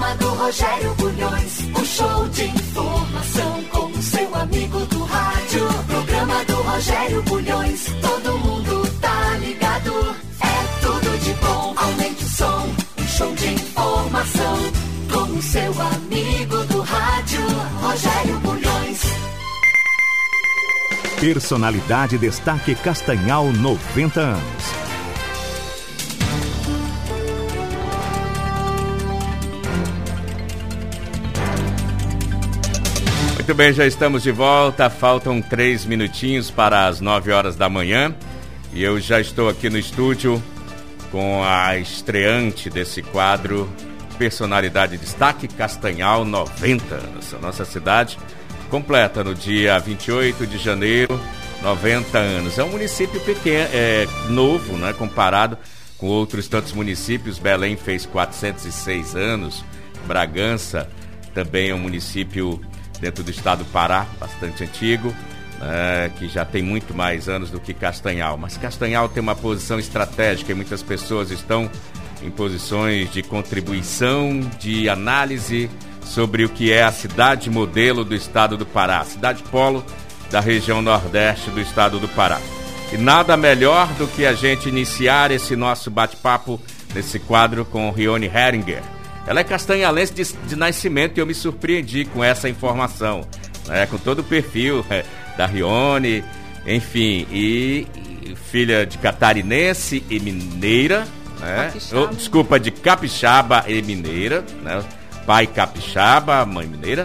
programa do Rogério Bulhões, o show de informação com o seu amigo do rádio. Programa do Rogério Bulhões, todo mundo tá ligado. É tudo de bom, aumente o som, um show de informação com o seu amigo do rádio, Rogério Bulhões. Personalidade Destaque Castanhal 90 anos. Muito bem, já estamos de volta. Faltam três minutinhos para as nove horas da manhã. E eu já estou aqui no estúdio com a estreante desse quadro, Personalidade Destaque Castanhal 90 anos. A nossa cidade completa no dia 28 de janeiro 90 anos. É um município pequeno, é novo, né, comparado com outros tantos municípios. Belém fez 406 anos, Bragança também é um município dentro do estado do Pará, bastante antigo, né, que já tem muito mais anos do que Castanhal. Mas Castanhal tem uma posição estratégica e muitas pessoas estão em posições de contribuição, de análise sobre o que é a cidade modelo do estado do Pará, cidade polo da região nordeste do estado do Pará. E nada melhor do que a gente iniciar esse nosso bate-papo nesse quadro com Rione Heringer ela é castanhalense de, de nascimento e eu me surpreendi com essa informação, né? com todo o perfil é, da Rione, enfim, e, e, filha de catarinense e mineira, né? Oh, desculpa, de capixaba e mineira, né? pai capixaba, mãe mineira.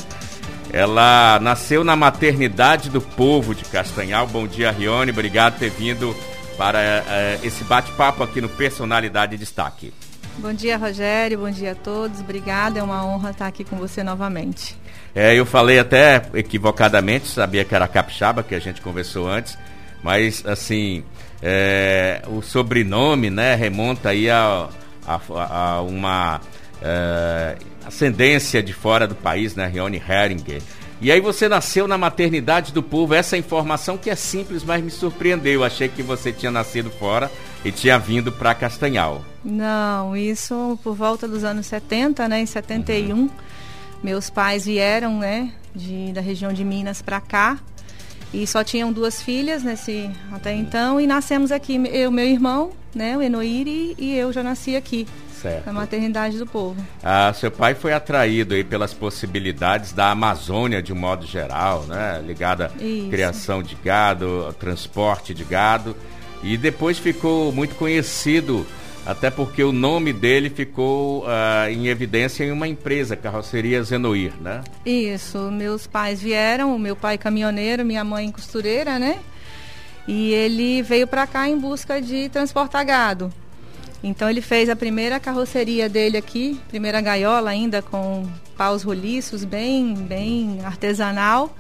Ela nasceu na maternidade do povo de Castanhal. Bom dia, Rione. Obrigado por ter vindo para é, esse bate-papo aqui no Personalidade Destaque. Bom dia, Rogério. Bom dia a todos. Obrigada. É uma honra estar aqui com você novamente. É, eu falei até equivocadamente, sabia que era capixaba, que a gente conversou antes, mas assim, é, o sobrenome, né, remonta aí a, a, a uma é, ascendência de fora do país, né, Rione Heringer. E aí você nasceu na maternidade do povo, essa informação que é simples, mas me surpreendeu. Eu achei que você tinha nascido fora e tinha vindo para Castanhal. Não, isso por volta dos anos 70, né? Em 71, uhum. meus pais vieram, né? De, da região de Minas para cá. E só tinham duas filhas nesse até então e nascemos aqui eu meu irmão né o Enoiri e eu já nasci aqui certo. na maternidade do povo ah, seu pai foi atraído aí pelas possibilidades da Amazônia de um modo geral né ligada à criação de gado transporte de gado e depois ficou muito conhecido, até porque o nome dele ficou uh, em evidência em uma empresa, Carroceria Zenoir, né? Isso, meus pais vieram, meu pai caminhoneiro, minha mãe costureira, né? E ele veio para cá em busca de transportar gado. Então ele fez a primeira carroceria dele aqui, primeira gaiola ainda com paus roliços, bem, bem artesanal.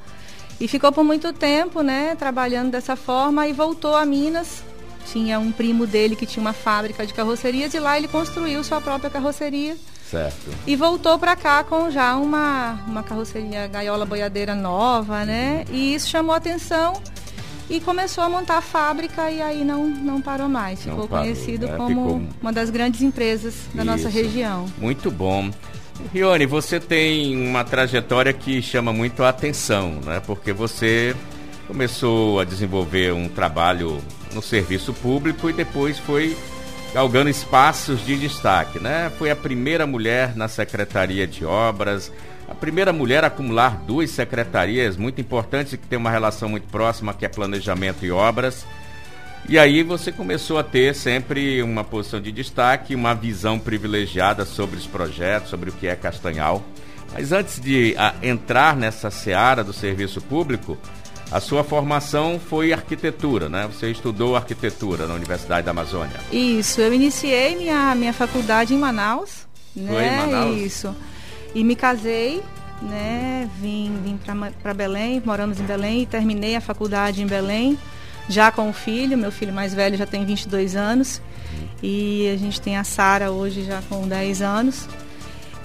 E ficou por muito tempo, né, trabalhando dessa forma e voltou a Minas. Tinha um primo dele que tinha uma fábrica de carrocerias e lá ele construiu sua própria carroceria. Certo. E voltou para cá com já uma, uma carroceria gaiola boiadeira nova, né? E isso chamou atenção e começou a montar a fábrica e aí não, não parou mais. Ficou parou, conhecido né? como Ficou... uma das grandes empresas da isso. nossa região. Muito bom. Rione, você tem uma trajetória que chama muito a atenção, né? Porque você começou a desenvolver um trabalho no serviço público e depois foi galgando espaços de destaque, né? Foi a primeira mulher na Secretaria de Obras, a primeira mulher a acumular duas secretarias muito importantes que tem uma relação muito próxima, que é planejamento e obras. E aí você começou a ter sempre uma posição de destaque, uma visão privilegiada sobre os projetos, sobre o que é Castanhal. Mas antes de a, entrar nessa seara do serviço público, a sua formação foi arquitetura, né? Você estudou arquitetura na Universidade da Amazônia. Isso, eu iniciei minha, minha faculdade em Manaus. Né? Foi em Manaus? Isso. E me casei, né? Vim, vim para Belém, moramos em Belém e terminei a faculdade em Belém já com o filho, meu filho mais velho já tem 22 anos e a gente tem a Sara hoje já com 10 anos.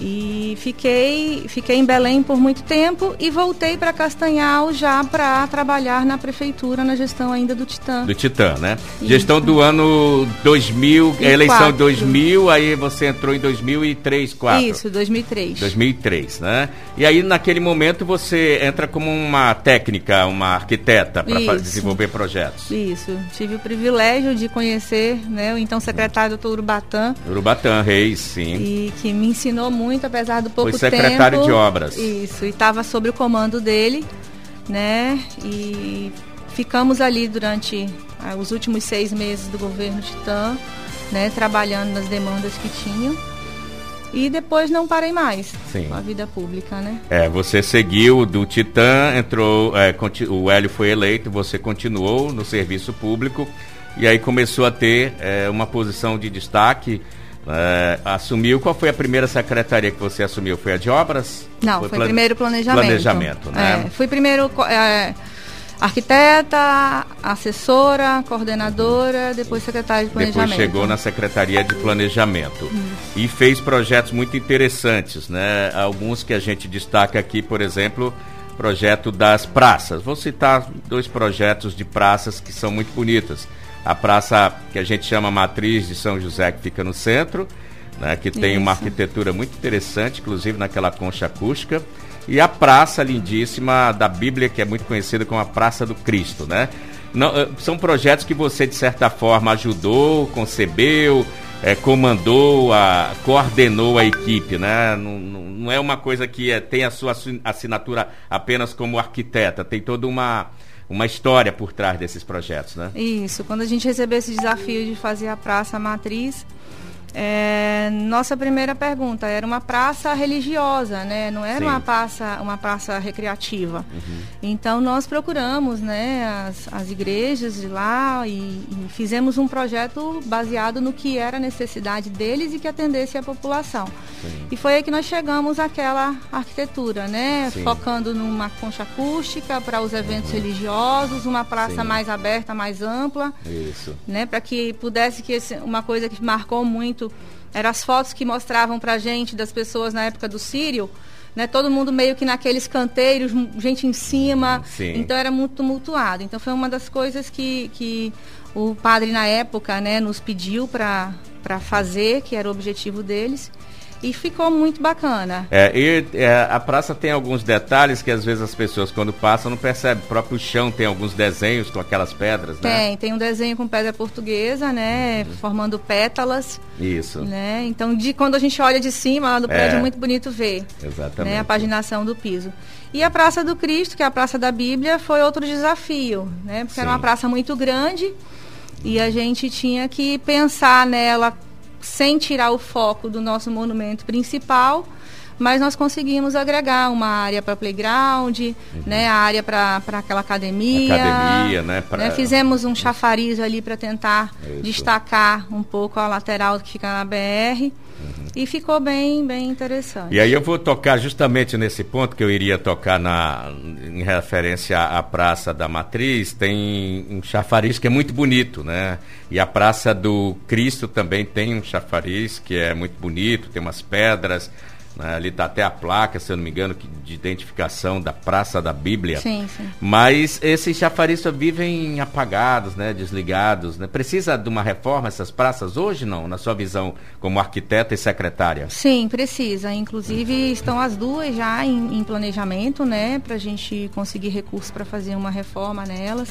E fiquei, fiquei em Belém por muito tempo e voltei para Castanhal já para trabalhar na prefeitura, na gestão ainda do Titã. Do Titã, né? Isso. Gestão do ano 2000, e eleição quatro. 2000, aí você entrou em 2003, 4. Isso, 2003. 2003, né? E aí naquele momento você entra como uma técnica, uma arquiteta para desenvolver projetos. Isso. Tive o privilégio de conhecer, né, o então secretário doutor Urubatã. Urubatã Reis, sim. E que me ensinou muito muito, apesar do pouco Foi secretário tempo. de obras. Isso, e estava sob o comando dele, né? E ficamos ali durante ah, os últimos seis meses do governo Titã, né? Trabalhando nas demandas que tinham. E depois não parei mais Sim. com a vida pública, né? É, você seguiu do Titã, entrou, é, o Hélio foi eleito, você continuou no serviço público e aí começou a ter é, uma posição de destaque é, assumiu. Qual foi a primeira secretaria que você assumiu? Foi a de obras? Não, foi, foi primeiro planejamento. Planejamento, né? É, fui primeiro é, arquiteta, assessora, coordenadora, depois secretária de planejamento. Depois chegou na secretaria de planejamento hum. e fez projetos muito interessantes, né? Alguns que a gente destaca aqui, por exemplo, projeto das praças. Vou citar dois projetos de praças que são muito bonitas a praça que a gente chama Matriz de São José, que fica no centro, né, que tem Isso. uma arquitetura muito interessante, inclusive naquela concha acústica, e a praça lindíssima da Bíblia, que é muito conhecida como a Praça do Cristo, né? Não, eh, são projetos que você, de certa forma, ajudou, concebeu, é, comandou, a, coordenou a equipe, né? Não, não é uma coisa que é, tem a sua assinatura apenas como arquiteta, tem toda uma uma história por trás desses projetos, né? Isso. Quando a gente recebeu esse desafio de fazer a Praça Matriz, é, nossa primeira pergunta era uma praça religiosa, né? Não era Sim. uma praça, uma praça recreativa. Uhum. Então nós procuramos, né, as, as igrejas de lá e, e, fizemos um projeto baseado no que era a necessidade deles e que atendesse a população. Sim. E foi aí que nós chegamos àquela arquitetura, né? Sim. Focando numa concha acústica para os eventos uhum. religiosos, uma praça mais aberta, mais ampla, Isso. né? Para que pudesse que esse, uma coisa que marcou muito muito eram as fotos que mostravam para gente das pessoas na época do Sírio, né? Todo mundo meio que naqueles canteiros, gente em cima. Sim. Então era muito tumultuado. Então foi uma das coisas que, que o padre na época, né, nos pediu para fazer, que era o objetivo deles. E ficou muito bacana. É, e é, a praça tem alguns detalhes que às vezes as pessoas quando passam não percebem. O próprio chão tem alguns desenhos com aquelas pedras, né? Tem, tem um desenho com pedra portuguesa, né? Uhum. Formando pétalas. Isso. Né? Então, de, quando a gente olha de cima lá do prédio, é, é muito bonito ver. Exatamente. Né? A paginação do piso. E a Praça do Cristo, que é a Praça da Bíblia, foi outro desafio, né? Porque Sim. era uma praça muito grande e a gente tinha que pensar nela sem tirar o foco do nosso monumento principal, mas nós conseguimos agregar uma área para playground, uhum. né, a área para aquela academia. Academia, né, pra... né? Fizemos um chafariz ali para tentar Isso. destacar um pouco a lateral que fica na BR. Uhum. E ficou bem, bem interessante. E aí eu vou tocar justamente nesse ponto que eu iria tocar na, em referência à Praça da Matriz. Tem um chafariz que é muito bonito, né? E a Praça do Cristo também tem um chafariz que é muito bonito, tem umas pedras. Né? Ali está até a placa, se eu não me engano, de identificação da Praça da Bíblia. Sim, sim. Mas esses chafaristas vivem apagados, né? desligados. Né? Precisa de uma reforma essas praças hoje, não? Na sua visão como arquiteta e secretária? Sim, precisa. Inclusive estão as duas já em, em planejamento, né? Para a gente conseguir recursos para fazer uma reforma nelas.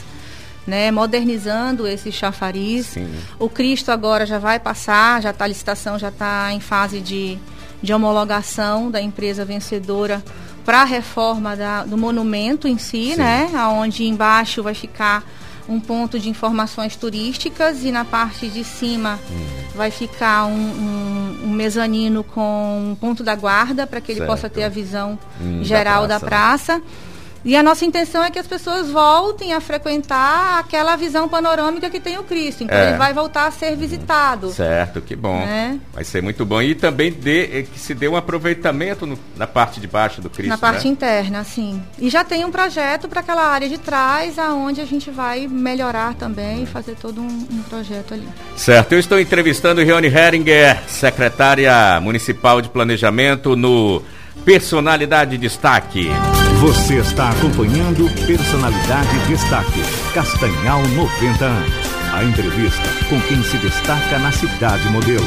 Né, modernizando esse chafariz. Sim. O Cristo agora já vai passar, já está a licitação, já está em fase de, de homologação da empresa vencedora para a reforma da, do monumento em si, Sim. né? Onde embaixo vai ficar um ponto de informações turísticas e na parte de cima hum. vai ficar um, um, um, mezanino com um ponto da guarda para que ele certo. possa ter a visão hum, geral da praça. Da praça. E a nossa intenção é que as pessoas voltem a frequentar aquela visão panorâmica que tem o Cristo. Então É. ele vai voltar a ser visitado. Certo, que bom. Né? Vai ser muito bom. E também dê, eh, que se dê um aproveitamento no- na parte de baixo do Cristo, Na parte né? interna, sim. E já tem um projeto para aquela área de trás, aonde a gente vai melhorar também e fazer todo um, um projeto ali. Certo, eu estou entrevistando Rione Heringer, secretária municipal de planejamento no Personalidade Destaque. Você está acompanhando Personalidade Destaque, Castanhal 90 anos. A entrevista com quem se destaca na cidade modelo.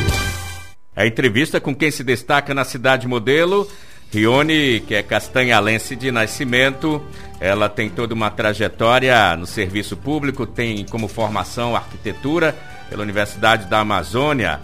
A entrevista com quem se destaca na cidade modelo, Rione, que é castanhalense de nascimento, ela tem toda uma trajetória no serviço público, tem como formação arquitetura pela Universidade da Amazônia,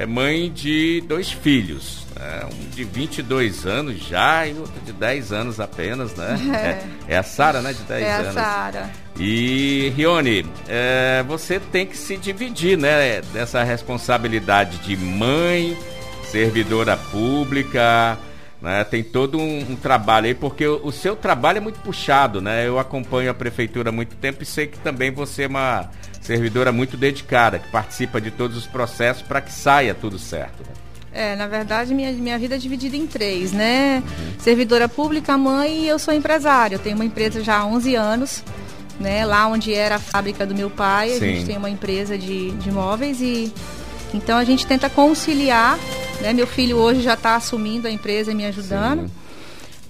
é mãe de dois filhos, né? um de 22 anos já e outro de 10 anos apenas, né? É, é a Sara, né? De 10 é anos. a Sara. E, Rione, é, você tem que se dividir, né? Dessa responsabilidade de mãe, servidora pública, né? Tem todo um, um trabalho aí, porque o, o seu trabalho é muito puxado, né? Eu acompanho a prefeitura há muito tempo e sei que também você é uma servidora muito dedicada, que participa de todos os processos para que saia tudo certo. né? É, na verdade, minha, minha vida é dividida em três, né? Servidora pública, mãe e eu sou empresária. Eu tenho uma empresa já há 11 anos, né? Lá onde era a fábrica do meu pai, a Sim. gente tem uma empresa de, de móveis e... Então a gente tenta conciliar, né? Meu filho hoje já está assumindo a empresa e me ajudando. Sim.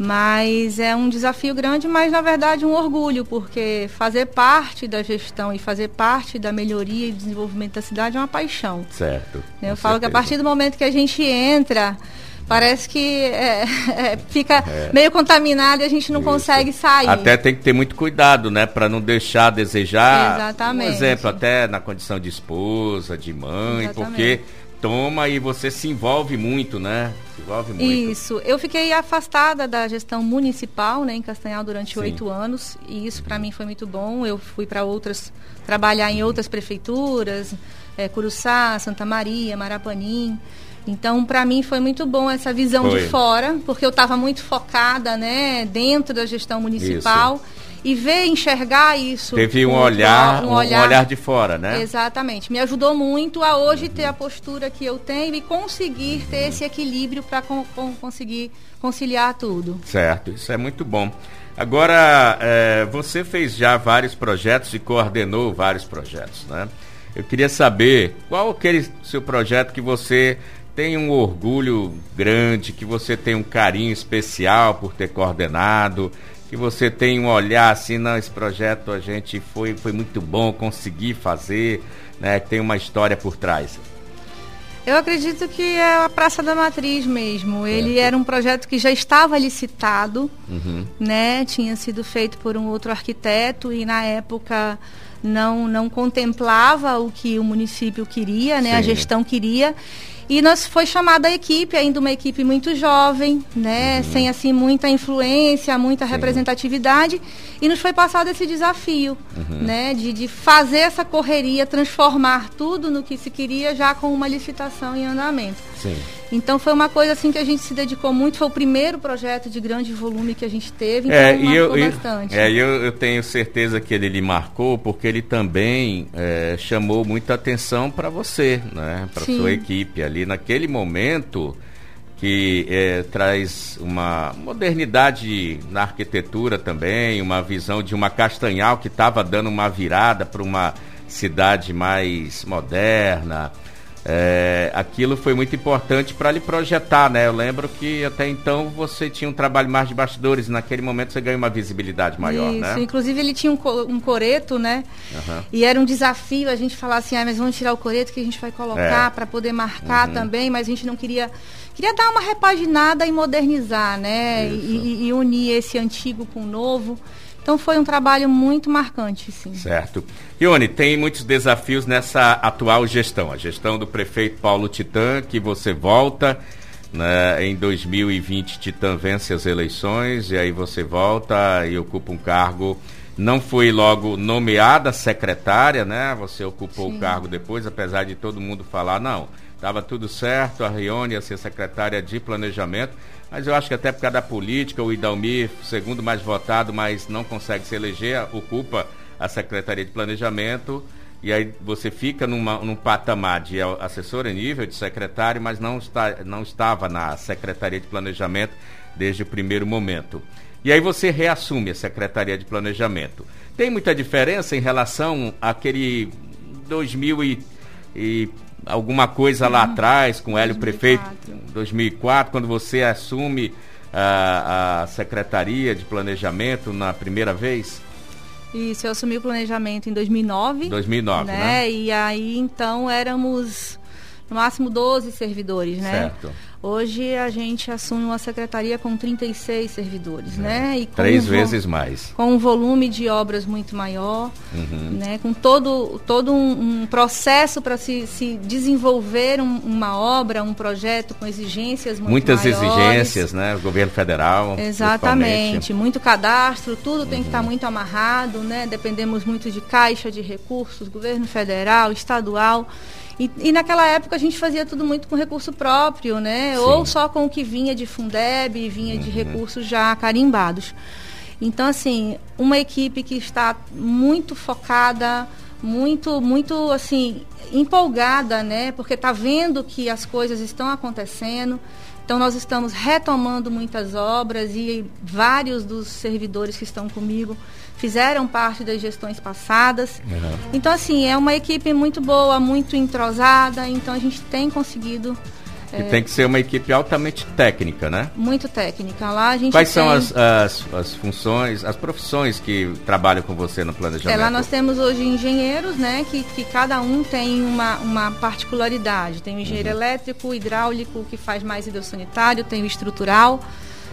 Mas é um desafio grande, mas na verdade um orgulho, porque fazer parte da gestão e fazer parte da melhoria e desenvolvimento da cidade é uma paixão. Certo. Eu falo que a certeza. partir do momento que a gente entra, parece que é, é, fica É. meio contaminado e a gente não Isso. consegue sair. Até tem que ter muito cuidado, né? Para não deixar a desejar. Exatamente. Um exemplo, até na condição de esposa, de mãe, Exatamente. porque toma e você se envolve muito, né? Se envolve muito. Isso. Eu fiquei afastada da gestão municipal, né, em Castanhal durante oito anos e isso para mim foi muito bom. Eu fui para outras trabalhar em outras prefeituras, eh, Curuçá, Santa Maria, Marapanim. Então, para mim foi muito bom essa visão Foi. de fora, porque eu estava muito focada, né, dentro da gestão municipal e ver enxergar isso. Teve um olhar, um um olhar, de fora, né? Exatamente. Me ajudou muito a hoje ter a postura que eu tenho e conseguir ter esse equilíbrio para conseguir conciliar tudo. Certo, isso é muito bom. Agora, eh, você fez já vários projetos e coordenou vários projetos, né? Eu queria saber qual aquele seu projeto que você tem um orgulho grande, que você tem um carinho especial por ter coordenado, que você tem um olhar assim, não, esse projeto a gente foi, foi muito bom, consegui fazer, né? Tem uma história por trás. Eu acredito que é a Praça da Matriz mesmo. Ele era um projeto que já estava licitado, Uhum. né? Tinha sido feito por um outro arquiteto e na época não não contemplava o que o município queria, né? A Sim. gestão queria. E nós foi chamada a equipe, ainda uma equipe muito jovem, né? Sem assim muita influência, muita Uhum. Sim. representatividade, e nos foi passado esse desafio, Uhum. né? De, de fazer essa correria, transformar tudo no que se queria já com uma licitação em andamento. Sim. Então foi uma coisa assim que a gente se dedicou muito, foi o primeiro projeto de grande volume que a gente teve, então É, marcou eu, eu- bastante. é, eu, eu tenho certeza que ele lhe marcou porque ele também é, chamou muita atenção para você, né? Para sua equipe ali naquele momento que é, traz uma modernidade na arquitetura também, uma visão de uma Castanhal que estava dando uma virada para uma cidade mais moderna. É, aquilo foi muito importante para lhe projetar, né? Eu lembro que até então você tinha um trabalho mais de bastidores, e naquele momento você ganhou uma visibilidade maior, Isso, né? inclusive ele tinha um, co- um coreto, né? Aham. E era um desafio a gente falar assim, ah, mas vamos tirar o coreto que a gente vai colocar É. para poder marcar Uhum. também, mas a gente não queria queria dar uma repaginada e modernizar, né? E, e unir esse antigo com o novo. Então foi um trabalho muito marcante, sim. Certo. Ione, tem muitos desafios nessa atual gestão. A gestão do prefeito Paulo Titã, que você volta né, em 2020, Titã vence as eleições e aí você volta e ocupa um cargo. Não foi logo nomeada secretária, né? Você ocupou Sim. o cargo depois, apesar de todo mundo falar, não, estava tudo certo, a Rione ia ser secretária de planejamento, mas eu acho que até por causa da política, o Idalmir, segundo mais votado, mas não consegue se eleger, ocupa a Secretaria de Planejamento, e aí você fica numa, num patamar de assessor em nível de secretário, mas não, está, não estava na Secretaria de Planejamento desde o primeiro momento. E aí você reassume a Secretaria de Planejamento. Tem muita diferença em relação àquele 2000 e, e alguma coisa lá uhum. atrás com o Hélio 2004. Prefeito, 2004, quando você assume a, a Secretaria de Planejamento na primeira vez? Isso, eu assumi o planejamento em 2009. 2009, né? né? E aí, então, éramos no máximo 12 servidores, né? Certo. Hoje a gente assume uma secretaria com 36 servidores, é. né? E Três um vezes mais. Com um volume de obras muito maior, uhum. né? Com todo, todo um, um processo para se, se desenvolver um, uma obra, um projeto com exigências muito Muitas maiores. exigências, né? O governo federal. Exatamente. Muito cadastro, tudo uhum. tem que estar tá uhum. muito amarrado, né? Dependemos muito de caixa de recursos, governo federal, estadual. E, e, naquela época a gente fazia tudo muito com recurso próprio, né? Sim. Ou só com o que vinha de Fundeb, vinha uhum. de recursos já carimbados. Então, assim, uma equipe que está muito focada, muito, muito, assim, empolgada, né? Porque está vendo que as coisas estão acontecendo. Então, nós estamos retomando muitas obras e vários dos servidores que estão comigo fizeram parte das gestões passadas. Uhum. Então, assim, é uma equipe muito boa, muito entrosada, então a gente tem conseguido. E é, tem que ser uma equipe altamente técnica, né? Muito técnica. Lá a gente Quais tem... são as, as, as, funções, as profissões que trabalham com você no planejamento? É, lá nós temos hoje engenheiros, né? Que, que cada um tem uma, uma particularidade. Tem o engenheiro uhum. elétrico, hidráulico, que faz mais hidrossanitário, tem o estrutural.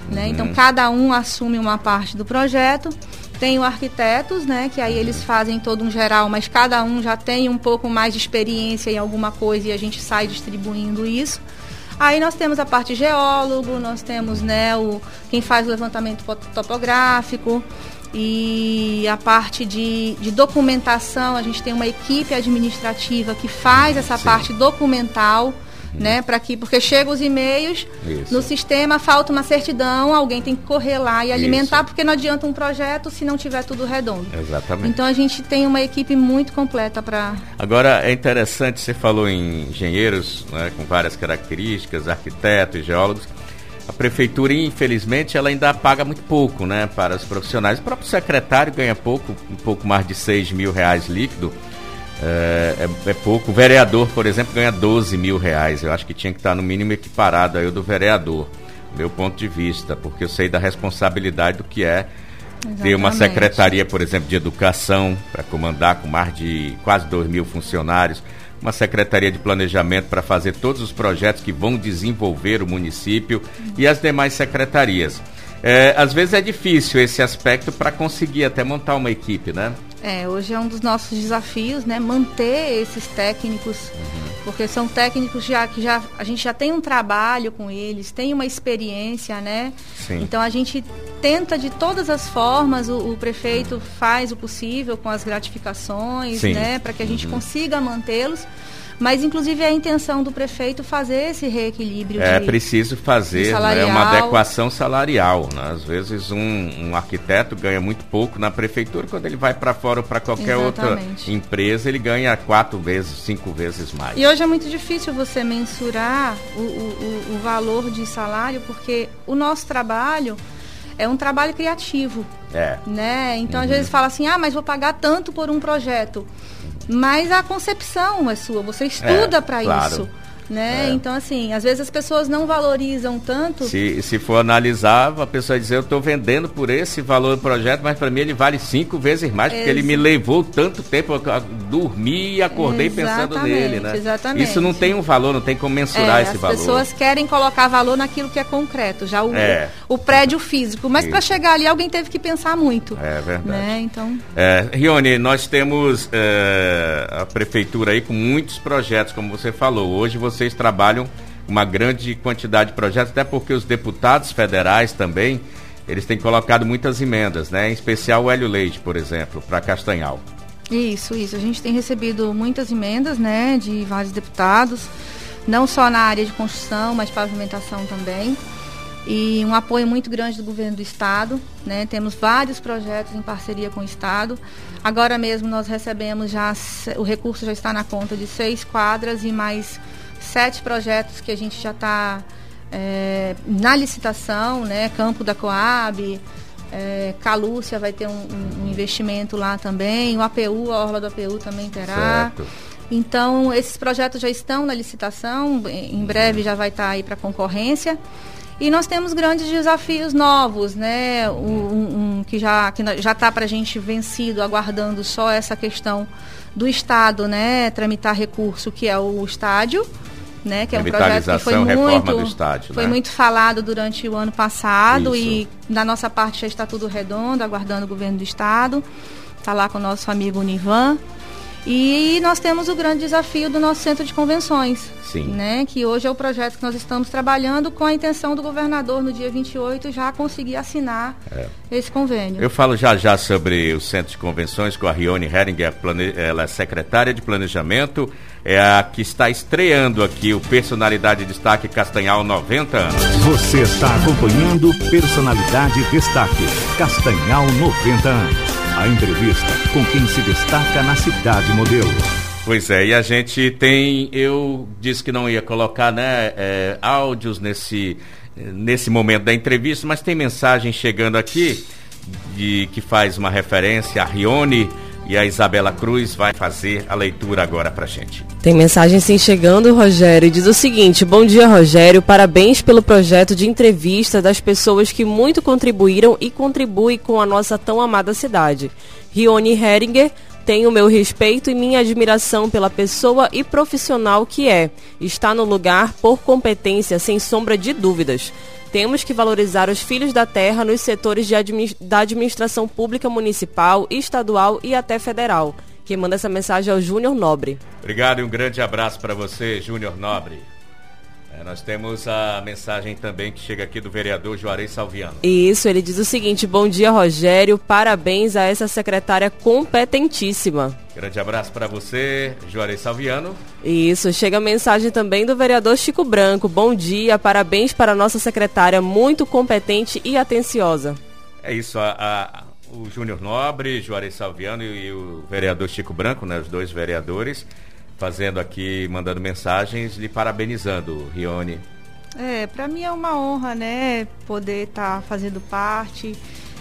Né? Uhum. Então, cada um assume uma parte do projeto. Tem o arquitetos, né, que aí eles fazem todo um geral, mas cada um já tem um pouco mais de experiência em alguma coisa e a gente sai distribuindo isso. Aí nós temos a parte geólogo, nós temos né, o, quem faz o levantamento topográfico e a parte de, de documentação, a gente tem uma equipe administrativa que faz essa Sim. parte documental né? Para que porque chegam os e-mails no sistema, falta uma certidão, alguém tem que correr lá e alimentar, Isso. porque não adianta um projeto se não tiver tudo redondo. Exatamente. Então a gente tem uma equipe muito completa para. Agora é interessante você falou em engenheiros, né, com várias características, arquitetos, geólogos. A prefeitura, infelizmente, ela ainda paga muito pouco, né, para os profissionais. O próprio secretário ganha pouco, um pouco mais de 6 mil reais líquido é, é, é, pouco. O vereador, por exemplo, ganha 12 mil reais. Eu acho que tinha que estar no mínimo equiparado aí o do vereador, meu ponto de vista, porque eu sei da responsabilidade do que é Exatamente. ter uma secretaria, por exemplo, de educação para comandar com mais de quase 2 mil funcionários, uma secretaria de planejamento para fazer todos os projetos que vão desenvolver o município uhum. e as demais secretarias. É, às vezes é difícil esse aspecto para conseguir até montar uma equipe, né? É, hoje é um dos nossos desafios, né? Manter esses técnicos, uhum. porque são técnicos já que já a gente já tem um trabalho com eles, tem uma experiência, né? Sim. Então a gente tenta de todas as formas, o, o prefeito faz o possível com as gratificações, Sim. né? Para que a gente uhum. consiga mantê-los mas, inclusive, é a intenção do prefeito fazer esse reequilíbrio. É de, preciso fazer né, uma adequação salarial. Né? Às vezes, um, um, arquiteto ganha muito pouco na prefeitura, quando ele vai para fora ou para qualquer Exatamente. outra empresa, ele ganha quatro vezes, cinco vezes mais. E hoje é muito difícil você mensurar o, o, o valor de salário, porque o nosso trabalho é um trabalho criativo. É. Né? Então, uhum. às vezes fala assim, ah, mas vou pagar tanto por um projeto. Mas a concepção é sua, você estuda é, para claro. isso. Né? É. Então, assim, às vezes as pessoas não valorizam tanto. Se, se for analisar, a pessoa dizer, eu estou vendendo por esse valor do projeto, mas para mim ele vale cinco vezes mais, porque ele me levou tanto tempo, eu dormi e acordei exatamente, pensando nele, né? Exatamente. Isso não tem um valor, não tem como mensurar é, esse as valor. As pessoas querem colocar valor naquilo que é concreto, já o, é. o prédio físico. Mas para chegar ali, alguém teve que pensar muito. É verdade. Né? Então... É, Rione, nós temos é, a prefeitura aí com muitos projetos, como você falou. Hoje você vocês trabalham uma grande quantidade de projetos, até porque os deputados federais também, eles têm colocado muitas emendas, né? Em especial o Hélio Leite, por exemplo, para Castanhal. Isso, isso. A gente tem recebido muitas emendas, né, de vários deputados. não só na área de construção, mas pavimentação também. E um apoio muito grande do governo do estado, né? Temos vários projetos em parceria com o estado. Agora mesmo nós recebemos já o recurso já está na conta de seis quadras e mais sete projetos que a gente já está é, na licitação, né? Campo da Coab, é, Calúcia vai ter um, um, investimento lá também, o APU, a Orla do APU também terá. Certo. Então, esses projetos já estão na licitação, em breve já vai estar aí para concorrência. E nós temos grandes desafios novos, né? Um, um que já que já está para a gente vencido, aguardando só essa questão do Estado, né? Tramitar recurso, que é o estádio né? Que é um projeto que foi muito, estádio, foi né? muito falado durante o ano passado Isso. e na nossa parte já está tudo redondo, aguardando o governo do estado. Está lá com o nosso amigo Univan. E nós temos o grande desafio do nosso centro de convenções. Sim. Né, que hoje é o projeto que nós estamos trabalhando com a intenção do governador, no dia 28, já conseguir assinar é. esse convênio. Eu falo já já sobre o centro de convenções com a Rione Heringer, ela é secretária de planejamento, é a que está estreando aqui o Personalidade Destaque Castanhal 90 anos. Você está acompanhando Personalidade Destaque Castanhal 90 anos. A entrevista com quem se destaca na cidade modelo. Pois é, e a gente tem, eu disse que não ia colocar né, é, áudios nesse, nesse momento da entrevista, mas tem mensagem chegando aqui de, que faz uma referência a Rione e a Isabela Cruz vai fazer a leitura agora pra gente. Tem mensagem sim chegando, Rogério, e diz o seguinte: Bom dia, Rogério. Parabéns pelo projeto de entrevista das pessoas que muito contribuíram e contribuem com a nossa tão amada cidade. Rione Heringer tem o meu respeito e minha admiração pela pessoa e profissional que é. Está no lugar por competência, sem sombra de dúvidas. Temos que valorizar os filhos da terra nos setores admi da administração pública municipal, estadual e até federal. Quem manda essa mensagem é o Júnior Nobre. Obrigado e um grande abraço para você, Júnior Nobre. É, nós temos a mensagem também que chega aqui do vereador Juarez Salviano. Isso, ele diz o seguinte: Bom dia, Rogério. Parabéns a essa secretária competentíssima. Grande abraço para você, Juarez Salviano. Isso, chega a mensagem também do vereador Chico Branco. Bom dia, parabéns para a nossa secretária, muito competente e atenciosa. É isso, a, a, o Júnior Nobre, Juarez Salviano e, e o vereador Chico Branco, né, os dois vereadores fazendo aqui, mandando mensagens, lhe parabenizando, Rione. É, para mim é uma honra, né, poder estar tá fazendo parte.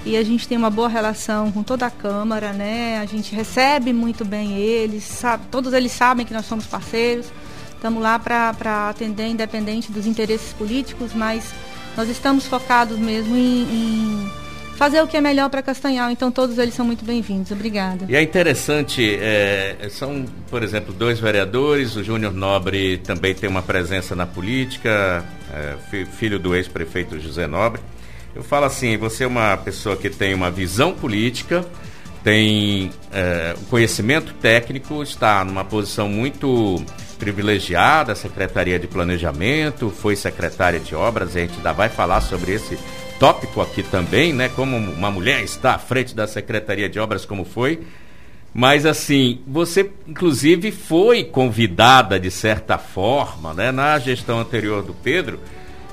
E a gente tem uma boa relação com toda a Câmara, né? A gente recebe muito bem eles, sabe, todos eles sabem que nós somos parceiros. Estamos lá para atender independente dos interesses políticos, mas nós estamos focados mesmo em, em fazer o que é melhor para Castanhal. Então todos eles são muito bem-vindos. Obrigada. E é interessante, é, são, por exemplo, dois vereadores, o Júnior Nobre também tem uma presença na política, é, filho do ex-prefeito José Nobre. Eu falo assim, você é uma pessoa que tem uma visão política, tem é, conhecimento técnico, está numa posição muito privilegiada, Secretaria de Planejamento, foi secretária de Obras, a gente ainda vai falar sobre esse tópico aqui também, né? Como uma mulher está à frente da Secretaria de Obras, como foi. Mas assim, você inclusive foi convidada de certa forma, né, na gestão anterior do Pedro,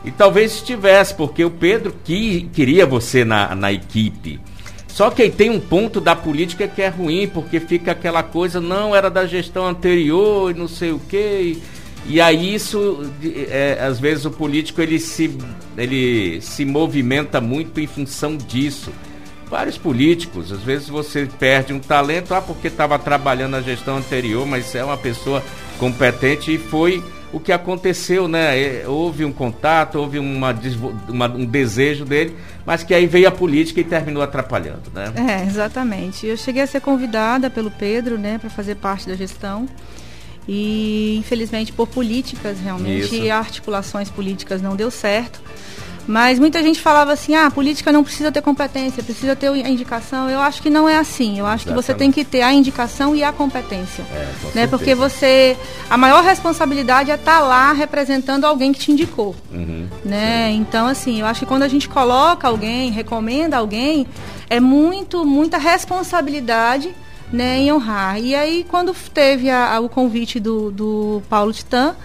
e talvez estivesse, porque o Pedro que, queria você na, na equipe. Só que aí tem um ponto da política que é ruim, porque fica aquela coisa, não, era da gestão anterior e não sei o quê. E, e aí isso, é, às vezes o político ele se, ele se movimenta muito em função disso. Vários políticos, às vezes você perde um talento, ah, porque estava trabalhando na gestão anterior, mas é uma pessoa competente e foi o que aconteceu, né? É, houve um contato, houve uma, uma, um desejo dele, mas que aí veio a política e terminou atrapalhando, né? É, exatamente. Eu cheguei a ser convidada pelo Pedro, né, para fazer parte da gestão. E infelizmente por políticas realmente Isso. articulações políticas não deu certo. Mas muita gente falava assim: ah, a política não precisa ter competência, precisa ter a indicação. Eu acho que não é assim. Eu acho Exatamente. que você tem que ter a indicação e a competência. É, né? Porque você. A maior responsabilidade é estar tá lá representando alguém que te indicou. Uhum, né? Então, assim, eu acho que quando a gente coloca alguém, recomenda alguém, é muito, muita responsabilidade né, em honrar. E aí, quando teve a, a, o convite do, do Paulo Titã,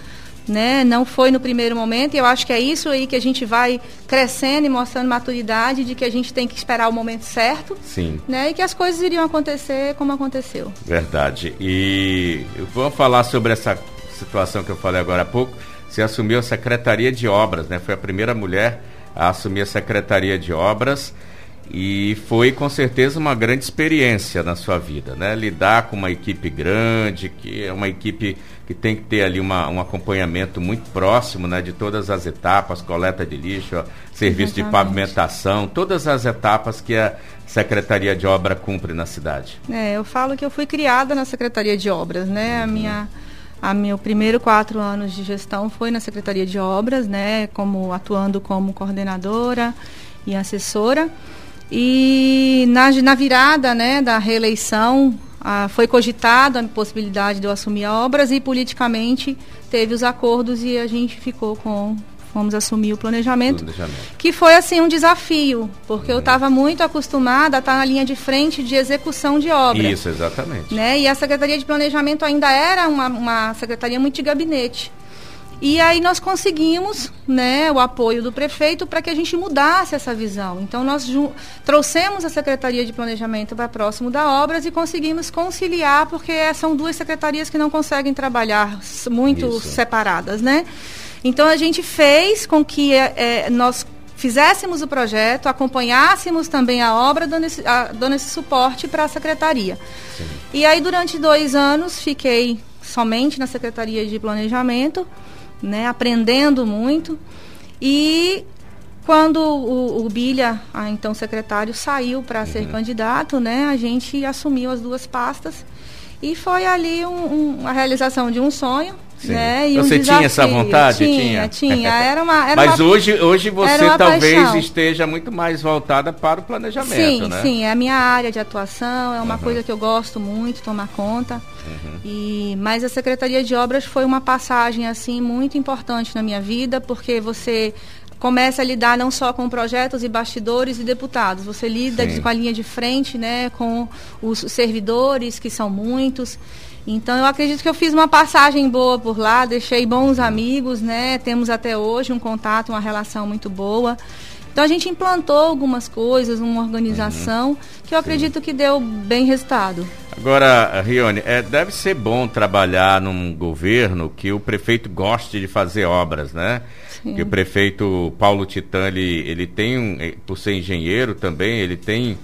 né? Não foi no primeiro momento, e eu acho que é isso aí que a gente vai crescendo e mostrando maturidade de que a gente tem que esperar o momento certo. Sim. Né? E que as coisas iriam acontecer como aconteceu. Verdade. E vamos falar sobre essa situação que eu falei agora há pouco. Você assumiu a Secretaria de Obras, né? Foi a primeira mulher a assumir a Secretaria de Obras e foi com certeza uma grande experiência na sua vida, né? Lidar com uma equipe grande, que é uma equipe que tem que ter ali uma, um acompanhamento muito próximo, né? De todas as etapas, coleta de lixo, serviço Exatamente. de pavimentação, todas as etapas que a Secretaria de Obra cumpre na cidade. É, eu falo que eu fui criada na Secretaria de Obras, né? Uhum. A minha a meu primeiro quatro anos de gestão foi na Secretaria de Obras, né? Como atuando como coordenadora e assessora. E na, na virada né, da reeleição, ah, foi cogitada a possibilidade de eu assumir obras e politicamente teve os acordos e a gente ficou com fomos assumir o planejamento, planejamento, que foi assim um desafio, porque uhum. eu estava muito acostumada a estar na linha de frente de execução de obras. Isso, exatamente. Né? E a Secretaria de Planejamento ainda era uma, uma secretaria muito de gabinete. E aí nós conseguimos né, o apoio do prefeito para que a gente mudasse essa visão. Então nós trouxemos a Secretaria de Planejamento para próximo da obras e conseguimos conciliar, porque são duas secretarias que não conseguem trabalhar muito Isso. separadas. Né? Então a gente fez com que é, nós fizéssemos o projeto, acompanhássemos também a obra, dando esse, a, dando esse suporte para a secretaria. Sim. E aí durante dois anos fiquei somente na Secretaria de Planejamento né, aprendendo muito. E quando o, o Bilha, então secretário, saiu para uhum. ser candidato, né, a gente assumiu as duas pastas. E foi ali um, um, a realização de um sonho. Né? E você um tinha essa vontade? Tinha, tinha. tinha. Era uma, era Mas uma, hoje, hoje você talvez paixão. esteja muito mais voltada para o planejamento, sim, né? Sim, é a minha área de atuação, é uma uhum. coisa que eu gosto muito, tomar conta. Uhum. E, mas a Secretaria de Obras foi uma passagem assim muito importante na minha vida, porque você começa a lidar não só com projetos e bastidores e deputados, você lida Sim. com a linha de frente, né, com os servidores, que são muitos. Então eu acredito que eu fiz uma passagem boa por lá, deixei bons amigos, né? Temos até hoje um contato, uma relação muito boa. Então a gente implantou algumas coisas, uma organização uhum. que eu acredito que deu bem resultado. Agora, Rione, é, deve ser bom trabalhar num governo que o prefeito goste de fazer obras, né? Sim. Que o prefeito Paulo Titã, ele, ele tem, um, eh, por ser engenheiro também, ele tem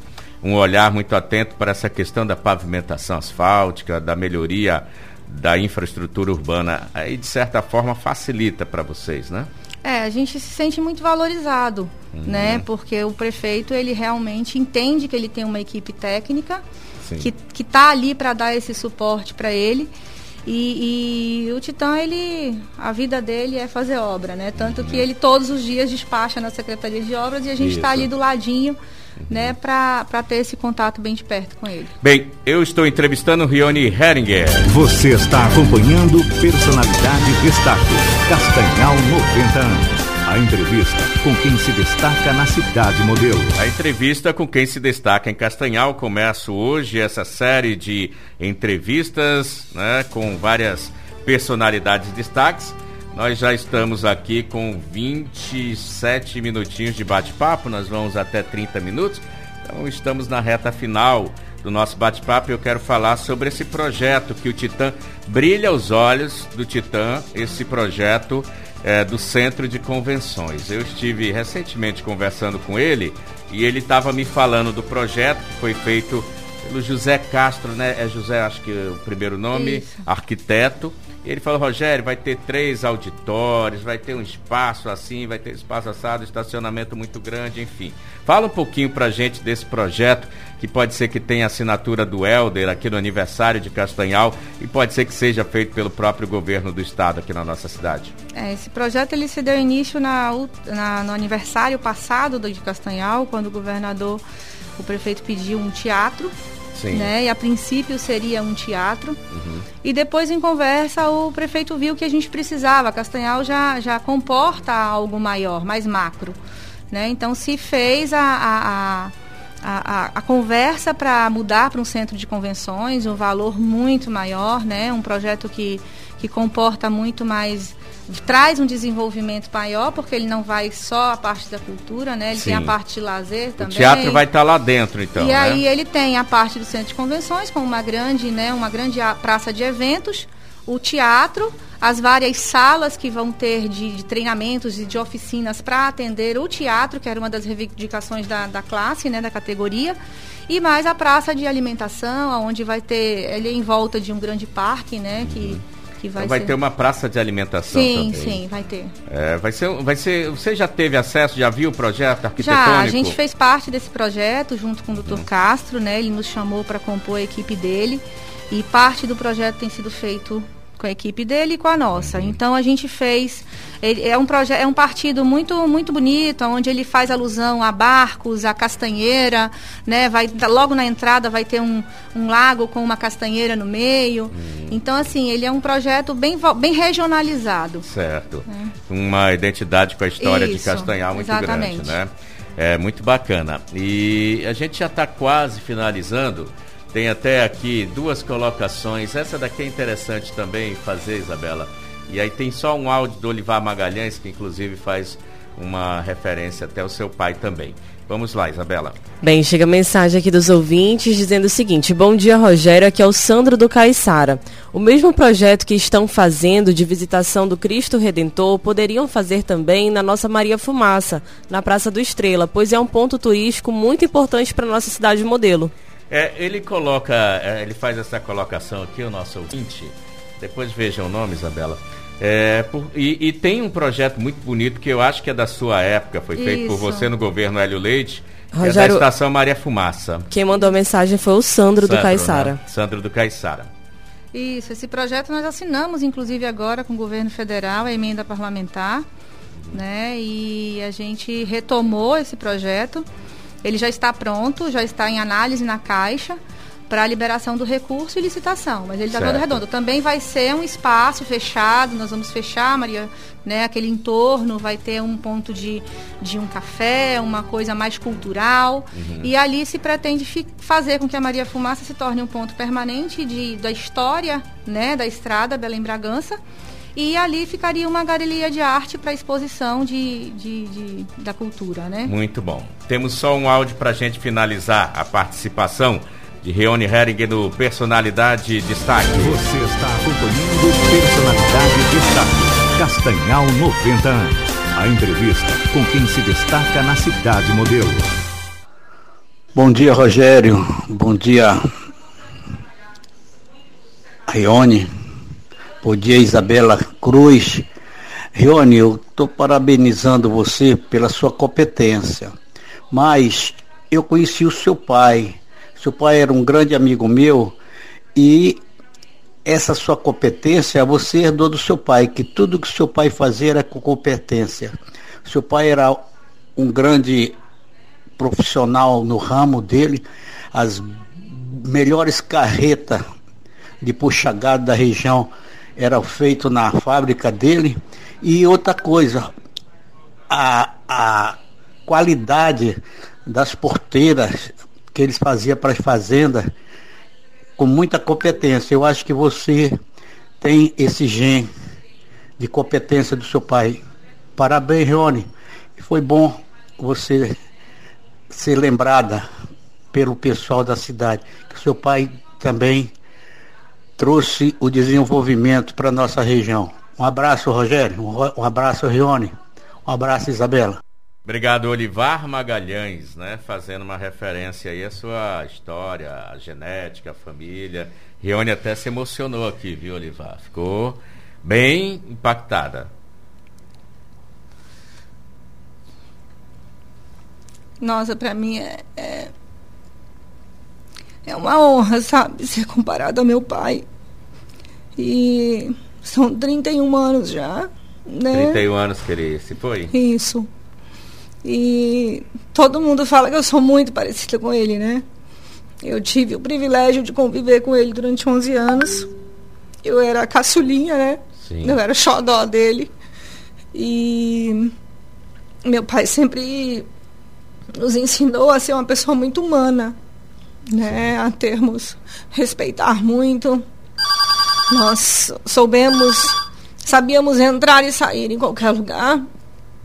um olhar muito atento para essa questão da pavimentação asfáltica, da melhoria da infraestrutura urbana. Aí, de certa forma, facilita para vocês, né? É, a gente se sente muito valorizado, uhum. né? Porque o prefeito, ele realmente entende que ele tem uma equipe técnica Sim. que está ali para dar esse suporte para ele. E, e, o Titã, ele, a vida dele é fazer obra, né? Tanto uhum. que ele todos os dias despacha na Secretaria de Obras e a gente está ali do ladinho né, para ter esse contato bem de perto com ele. Bem, eu estou entrevistando Rione Heringer. Você está acompanhando Personalidade Destaque, Castanhal 90 anos. A entrevista com quem se destaca na cidade modelo. A entrevista com quem se destaca em Castanhal. Começo hoje essa série de entrevistas né, com várias personalidades destaques. Nós já estamos aqui com 27 minutinhos de bate-papo, nós vamos até 30 minutos. Então estamos na reta final do nosso bate-papo e eu quero falar sobre esse projeto que o Titã brilha os olhos do Titã, esse projeto é, do Centro de Convenções. Eu estive recentemente conversando com ele e ele estava me falando do projeto que foi feito pelo José Castro, né? É José, acho que é o primeiro nome, Isso. arquiteto ele falou, Rogério, vai ter três auditórios, vai ter um espaço assim, vai ter espaço assado, estacionamento muito grande, enfim. Fala um pouquinho pra gente desse projeto, que pode ser que tenha assinatura do Helder aqui no aniversário de Castanhal e pode ser que seja feito pelo próprio governo do estado aqui na nossa cidade. É, esse projeto ele se deu início na, na, no aniversário passado do de Castanhal, quando o governador, o prefeito pediu um teatro Sim. Né? E a princípio seria um teatro. Uhum. E depois, em conversa, o prefeito viu que a gente precisava. Castanhal já, já comporta algo maior, mais macro. Né? Então se fez a, a, a, a conversa para mudar para um centro de convenções, um valor muito maior, né? um projeto que, que comporta muito mais traz um desenvolvimento maior, porque ele não vai só a parte da cultura, né? Ele Sim. tem a parte de lazer também. O teatro vai estar tá lá dentro, então. E né? aí ele tem a parte do centro de convenções, com uma grande, né, uma grande praça de eventos, o teatro, as várias salas que vão ter de, de treinamentos e de oficinas para atender o teatro, que era uma das reivindicações da, da classe, né, da categoria, e mais a praça de alimentação, onde vai ter, ele é em volta de um grande parque, né, que... Uhum que vai, vai ser... ter uma praça de alimentação sim, também. Sim, vai ter. É, vai ser, vai ser. Você já teve acesso, já viu o projeto arquitetônico? Já, a gente fez parte desse projeto junto com o Dr. Hum. Castro, né? Ele nos chamou para compor a equipe dele e parte do projeto tem sido feito com a equipe dele e com a nossa. Uhum. Então a gente fez é um projeto, é um partido muito muito bonito, onde ele faz alusão a barcos, a castanheira, né? Vai logo na entrada vai ter um, um lago com uma castanheira no meio. Uhum. Então assim ele é um projeto bem bem regionalizado. Certo. É. Uma identidade com a história Isso, de Castanhal muito exatamente. grande, né? É muito bacana. E a gente já está quase finalizando. Tem até aqui duas colocações. Essa daqui é interessante também fazer, Isabela. E aí tem só um áudio do Olivar Magalhães, que inclusive faz uma referência até ao seu pai também. Vamos lá, Isabela. Bem, chega mensagem aqui dos ouvintes dizendo o seguinte: Bom dia, Rogério. Aqui é o Sandro do Caiçara. O mesmo projeto que estão fazendo de visitação do Cristo Redentor poderiam fazer também na nossa Maria Fumaça, na Praça do Estrela, pois é um ponto turístico muito importante para nossa cidade modelo. É, ele coloca, é, ele faz essa colocação aqui, o nosso ouvinte. Depois vejam o nome, Isabela. É, por, e, e, tem um projeto muito bonito que eu acho que é da sua época, foi Isso. feito por você no governo Hélio Leite. Rogério, é da estação Maria Fumaça. Quem mandou a mensagem foi o Sandro, Sandro do Caiçara. Né? Sandro do Caiçara. Isso, esse projeto nós assinamos, inclusive agora com o governo federal, a emenda parlamentar, né? E a gente retomou esse projeto. Ele já está pronto, já está em análise na Caixa para a liberação do recurso e licitação, mas ele está todo redondo. Também vai ser um espaço fechado, nós vamos fechar, Maria, né, aquele entorno, vai ter um ponto de, de um café, uma coisa mais cultural, uhum. e ali se pretende fazer com que a Maria Fumaça se torne um ponto permanente de, da história né, da estrada Belém-Bragança, e ali ficaria uma galeria de arte para exposição de, de, de, da cultura, né? Muito bom. Temos só um áudio para a gente finalizar a participação de Reone Hering do Personalidade Destaque. Você está acompanhando Personalidade Destaque. Castanhal 90 anos. A entrevista com quem se destaca na cidade modelo. Bom dia, Rogério. Bom dia, Rione. Bom dia, Isabela Cruz. Rione, eu estou parabenizando você pela sua competência, mas eu conheci o seu pai. Seu pai era um grande amigo meu e essa sua competência você herdou do seu pai, que tudo que seu pai fazia era com competência. Seu pai era um grande profissional no ramo dele, as melhores carretas de puxa gado da região era feito na fábrica dele. E outra coisa, a, a qualidade das porteiras que eles faziam para as fazendas, com muita competência. Eu acho que você tem esse gen de competência do seu pai. Parabéns, Rony. Foi bom você ser lembrada pelo pessoal da cidade. Que seu pai também trouxe o desenvolvimento para nossa região. Um abraço, Rogério. Um abraço, Rione. Um abraço, Isabela. Obrigado, Olivar Magalhães, né? Fazendo uma referência aí à sua história, a genética, a família. Rione até se emocionou aqui, viu, Olivar? Ficou bem impactada. Nossa, para mim é, é é uma honra, sabe, ser comparado ao meu pai. E são 31 anos já, né? 31 anos que ele se foi? Isso. E todo mundo fala que eu sou muito parecida com ele, né? Eu tive o privilégio de conviver com ele durante 11 anos. Eu era a caçulinha, né? Sim. Eu era o xodó dele. E meu pai sempre nos ensinou a ser uma pessoa muito humana né, a termos respeitar muito. Nós soubemos sabíamos entrar e sair em qualquer lugar.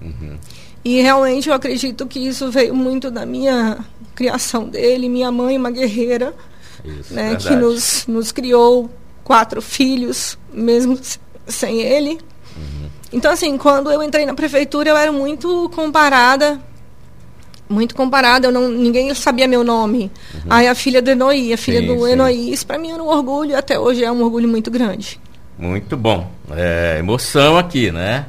Uhum. E realmente eu acredito que isso veio muito da minha criação dele, minha mãe, uma guerreira, Isso, né, que nos, nos criou quatro filhos, mesmo sem ele. Uhum. Então, assim, quando eu entrei na prefeitura, eu era muito comparada. Muito comparada, eu não, ninguém sabia meu nome. Aí a filha do Enoí, a filha Sim, do sim. Enoí, isso para mim era um orgulho, até hoje é um orgulho muito grande. Muito bom. É, emoção aqui, né?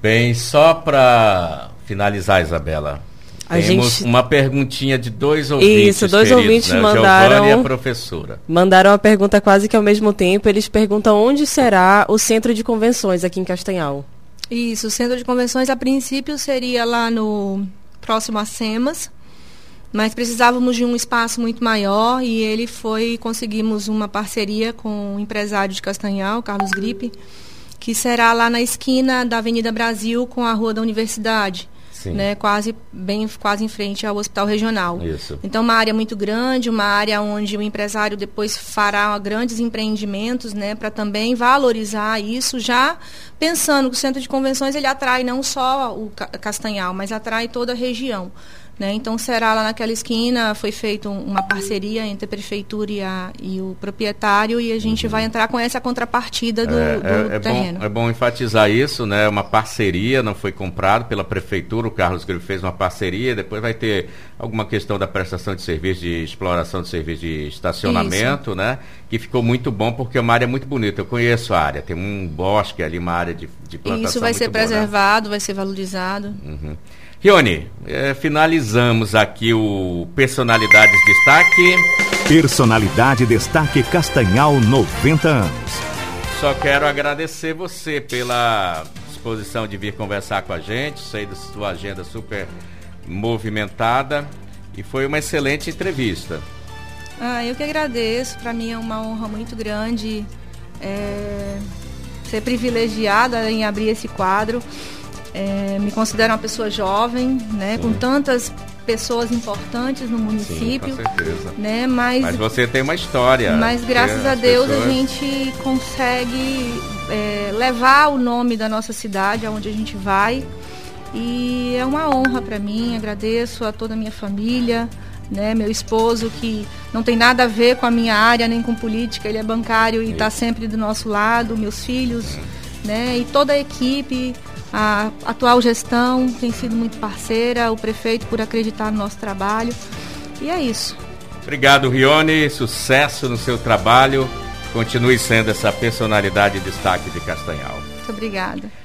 Bem, só para finalizar, Isabela. A temos gente- uma perguntinha de dois ouvintes. Isso, dois queridos, ouvintes né? Mandaram- e a professora. Mandaram a pergunta quase que ao mesmo tempo. Eles perguntam onde será o centro de convenções aqui em Castanhal. Isso, o centro de convenções a princípio seria lá no próximo a SEMAS, mas precisávamos de um espaço muito maior e ele foi, conseguimos uma parceria com o empresário de Castanhal, Carlos Gripe, que será lá na esquina da Avenida Brasil com a Rua da Universidade. Sim. Né, quase bem quase em frente ao hospital regional. Isso. Então uma área muito grande, uma área onde o empresário depois fará grandes empreendimentos, né, para também valorizar isso, já pensando que o centro de convenções ele atrai não só o Ca- Castanhal, mas atrai toda a região. Né? Então será lá naquela esquina, foi feita um- uma parceria entre a prefeitura e, a- e o proprietário e a gente vai entrar com essa contrapartida do, Uhum. É, do é- é terreno. bom, é bom enfatizar isso, né? Uma parceria, não foi comprado pela prefeitura, o Carlos Grilo fez uma parceria, depois vai ter alguma questão da prestação de serviço, de exploração de serviço de estacionamento, né? Que ficou muito bom porque é uma área muito bonita. Eu conheço a área, tem um bosque ali, uma área de, de plantação Isso vai ser né? preservado, vai ser valorizado. Rione, eh, finalizamos aqui o Personalidades Destaque. Personalidade Destaque Castanhal 90 anos. Só quero agradecer você pela disposição de vir conversar com a gente. Sei da sua agenda super movimentada e foi uma excelente entrevista. Ah, eu que agradeço. Para mim é uma honra muito grande é, ser privilegiada em abrir esse quadro. É, me considero uma pessoa jovem, né, com tantas pessoas importantes no Sim, município, com certeza. né, mas Mas você tem uma história. mas graças a Deus pessoas- a gente consegue é, levar o nome da nossa cidade aonde a gente vai. E é uma honra para mim, agradeço a toda a minha família, né, meu esposo que não tem nada a ver com a minha área nem com política, ele é bancário e está sempre do nosso lado, meus filhos, né, e toda a equipe, a atual gestão tem sido muito parceira, o prefeito por acreditar no nosso trabalho. E é isso. Obrigado, Rione. Sucesso no seu trabalho. Continue sendo essa personalidade de destaque de Castanhal. Muito obrigada.